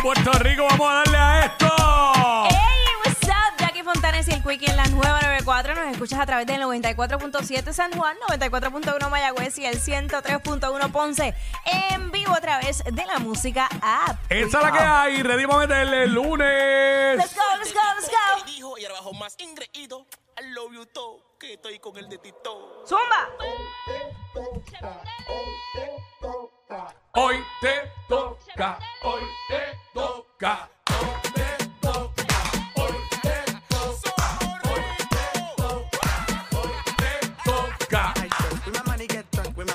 de Puerto Rico. Vamos a darle a esto. Hey, what's up? Jackie Fontanes y el Quickie en la nueva 94. Nos escuchas a través del 94.7 San Juan, 94.1 Mayagüez y el 103.1 Ponce. En vivo a través de la música app. Esa es la que hay. Ready para meterle el lunes. Let's go, let's go, let's go. dijo y abajo más ingreído. I love you todo, que estoy con el de Tito. Zumba. Hoy te toca. Hoy te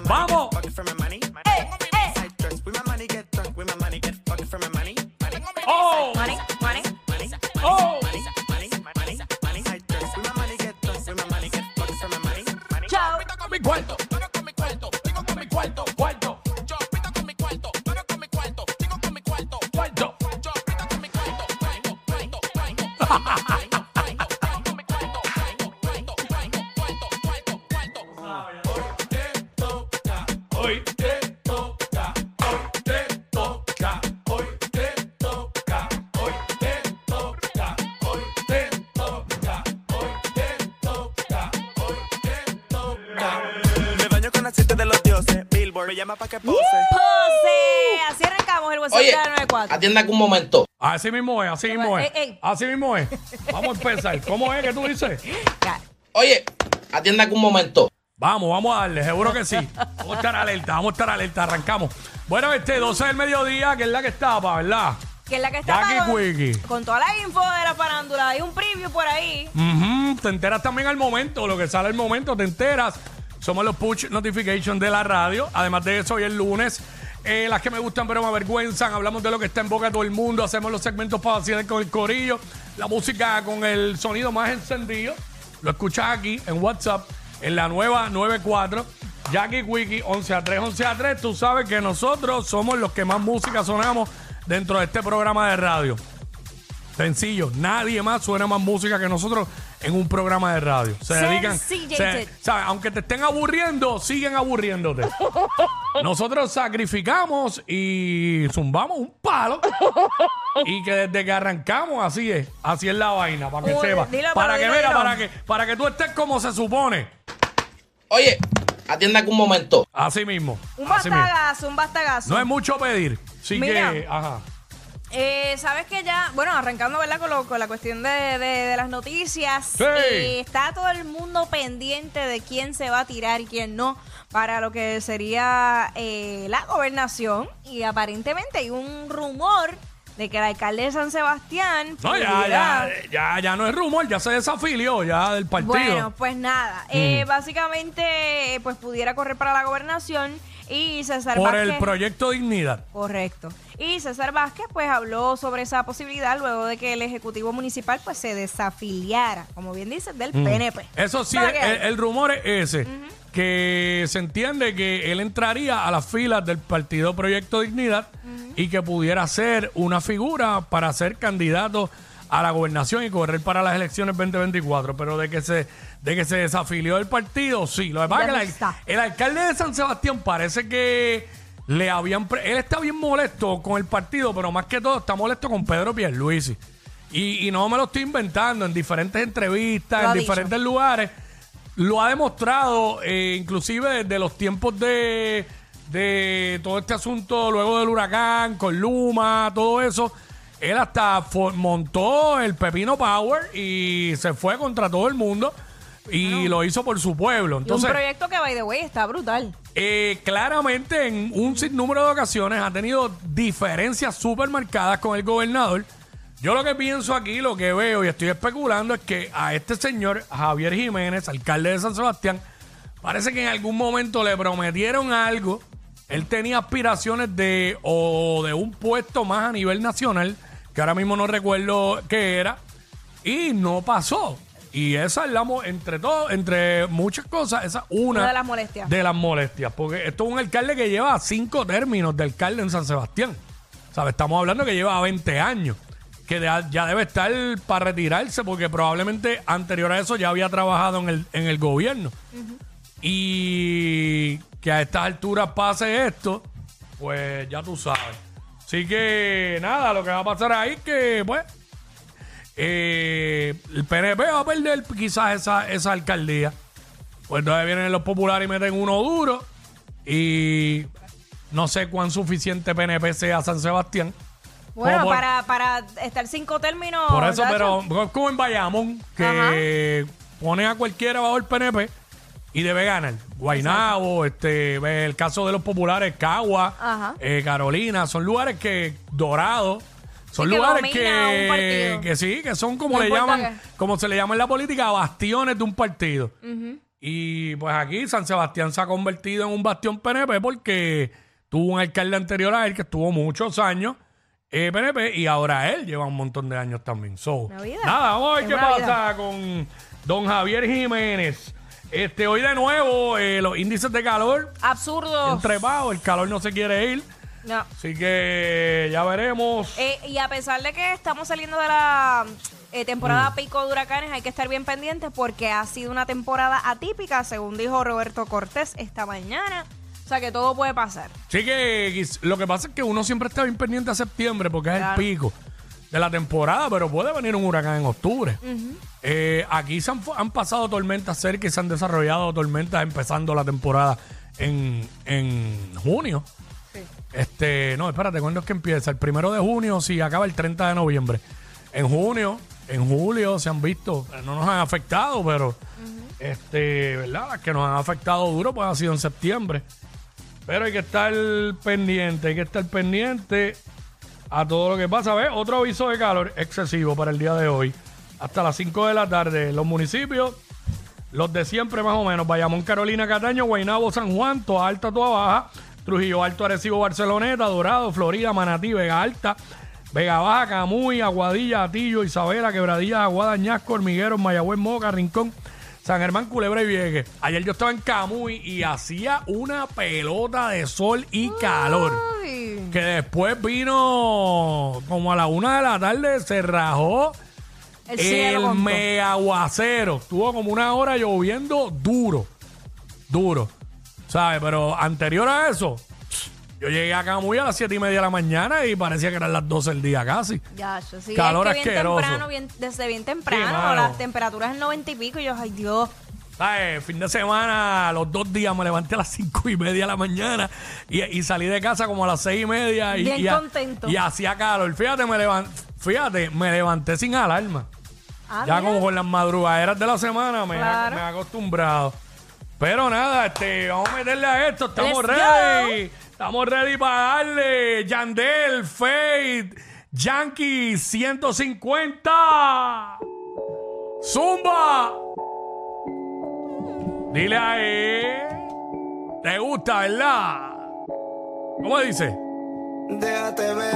Vamos. For my money, money, Oh. Money, get done, with my money. Get pocket for my money, oh. oh. money, llama pa' que pose. Pose. Así arrancamos el WhatsApp Oye, de la 94. atienda aquí un momento. Así mismo es, así mismo es. Ey, ey. Así mismo es. Vamos a empezar. ¿Cómo es que tú dices? Ya. Oye, atienda aquí un momento. Vamos, vamos a darle, seguro que sí. Vamos a estar alerta, vamos a estar alerta, arrancamos. Bueno, este 12 del mediodía, que es la que estaba, ¿verdad? Que es la que está Jackie para- Quickie. con toda la info de la farándula. Hay un preview por ahí. Ujú, Te enteras también al momento, lo que sale al momento, te enteras. Somos los push notifications de la radio. Además de eso, hoy es lunes. Eh, las que me gustan pero me avergüenzan. Hablamos de lo que está en boca de todo el mundo. Hacemos los segmentos vacilar con el corillo. La música con el sonido más encendido. Lo escuchas aquí en WhatsApp, en la nueva 94. Jackie Wiki 11 a 3, 11 a 3. Tú sabes que nosotros somos los que más música sonamos dentro de este programa de radio. Sencillo, nadie más suena más música que nosotros en un programa de radio. Se dedican, se- ¿sabes? aunque te estén aburriendo, siguen aburriéndote. Nosotros sacrificamos y zumbamos un palo. y que desde que arrancamos así es, así es la vaina, para que Uy, sepa. dilo, para pero que dilo, mira, dilo. para que, para que tú estés como se supone. Oye, atienda aquí un momento. Así mismo. Un así mismo. bastagazo, un bastagazo. No es mucho pedir. Sí Mira. que, ajá. Eh, Sabes que ya, bueno, arrancando ¿verdad? Con, lo- con la cuestión de, de- de las noticias, Sí. eh, está todo el mundo pendiente de quién se va a tirar y quién no para lo que sería eh, la gobernación. Y aparentemente hay un rumor de que el alcalde de San Sebastián. No, ya, ya, ya, ya no es rumor, ya se desafilió ya del partido. Bueno, pues nada, eh, básicamente, eh, pues pudiera correr para la gobernación y César por Vázquez. el proyecto Dignidad. Correcto. Y César Vázquez pues habló sobre esa posibilidad luego de que el Ejecutivo Municipal pues se desafiliara, como bien dices, del PNP. Eso sí, el rumor es ese, que se entiende que él entraría a las filas del partido Proyecto Dignidad y que pudiera ser una figura para ser candidato a la gobernación y correr para las elecciones 2024, pero de que se de que se desafilió del partido, sí. Lo que pasa es que el, está. el alcalde de San Sebastián parece que le habían... él está bien molesto con el partido, pero más que todo está molesto con Pedro Pierluisi. Y, y no me lo estoy inventando, en diferentes entrevistas, Lo en dicho. diferentes lugares, lo ha demostrado, eh, inclusive desde los tiempos de, de todo este asunto, luego del huracán, con Luma, todo eso. Él hasta montó el Pepino Power y se fue contra todo el mundo y lo hizo por su pueblo. Y un proyecto que, by the way, está brutal. eh, claramente en un sinnúmero de ocasiones ha tenido diferencias súper marcadas con el gobernador. Yo lo que pienso aquí, lo que veo y estoy especulando es que a este señor, Javier Jiménez, alcalde de San Sebastián, parece que en algún momento le prometieron algo. Él tenía aspiraciones de o de un puesto más a nivel nacional, que ahora mismo no recuerdo qué era, y no pasó. Y esa es la, mo- entre todo, entre muchas cosas, esa es una, Una de las molestias. de las molestias. Porque esto es un alcalde que lleva cinco términos de alcalde en San Sebastián. ¿Sabes? Estamos hablando que lleva 20 años. Que de- ya debe estar para retirarse porque probablemente anterior a eso ya había trabajado en el, en el gobierno. Y que a estas alturas pase esto, pues ya tú sabes. Así que nada, lo que va a pasar ahí es que, pues, eh, el PNP va a perder quizás esa, esa alcaldía. Pues entonces vienen los populares y meten uno duro. Y no sé cuán suficiente PNP sea San Sebastián. Bueno, por- para, para estar cinco términos. Por eso, pero como en Bayamón, que pone a cualquiera bajo el PNP y debe ganar. Guaynabo, este, el caso de los populares, Cagua, eh, Carolina, son lugares que, Dorado, son que lugares que, que sí, que son como No le llaman, como se le llama en la política, bastiones de un partido. Y pues aquí San Sebastián se ha convertido en un bastión PNP porque tuvo un alcalde anterior a él que estuvo muchos años eh, PNP y ahora él lleva un montón de años también. So, nada, vamos a ver qué pasa con don Javier Jiménez. Este, hoy de nuevo, eh, los índices de calor Absurdo. entrepados, el calor no se quiere ir. No. Así que ya veremos. Eh, y a pesar de que estamos saliendo de la eh, temporada Mm. pico de huracanes, hay que estar bien pendientes porque ha sido una temporada atípica, según dijo Roberto Cortés esta mañana. O sea que todo puede pasar. Sí que lo que pasa es que uno siempre está bien pendiente a septiembre porque es el pico de la temporada, pero puede venir un huracán en octubre. Eh, aquí se han, pasado tormentas cerca y se han desarrollado tormentas empezando la temporada en, en junio. Este, no, espérate, ¿cuándo es que empieza? El primero de junio, sí, acaba el 30 de noviembre. En junio, en julio se han visto, eh, no nos han afectado, pero este, ¿verdad? Las que nos han afectado duro, pues ha sido en septiembre. Pero hay que estar pendiente, hay que estar pendiente a todo lo que pasa. ¿Ves? Otro aviso de calor excesivo para el día de hoy. Hasta las 5 de la tarde. Los municipios, los de siempre más o menos. Bayamón, Carolina, Cataño, Guaynabo, San Juan, Toa Alta, Toa Baja, Trujillo Alto, Arecibo, Barceloneta, Dorado, Florida, Manatí, Vega Alta, Vega Baja, Camuy, Aguadilla, Atillo, Isabela, Quebradilla, Aguada, Añasco, Hormigueros, Mayagüez, Moca, Rincón, San Germán, Culebra y Vieques. Ayer yo estaba en Camuy y hacía una pelota de sol y calor. Que después vino como a la una de la tarde, se rajó El cielo el con todo. mega aguacero. Estuvo como una hora lloviendo duro. Duro. ¿Sabes? Pero anterior a eso, yo llegué acá muy a las siete y media de la mañana y parecía que eran las 12 del día casi. Ya, yo sí. Calor es que bien asqueroso. temprano, bien- desde bien temprano, las temperaturas en 90 y pico, y yo, ay Dios. ¿Sabes? Fin de semana, los dos días me levanté a las cinco y media de la mañana y, y salí de casa como a las seis y media. Y, Bien y, contento. y hacía calor. Fíjate, me levanté, fíjate, me levanté sin alarma. Ah, ya como con las madrugaderas de la semana me, Claro. he, me he acostumbrado. Pero nada, este, vamos a meterle a esto. Estamos Let's ready. Estamos ready para darle. Yandel, Fade, Yankee 150. Zumba. Dile ahí. ¿Te gusta, verdad? ¿Cómo dice? Déjate ver.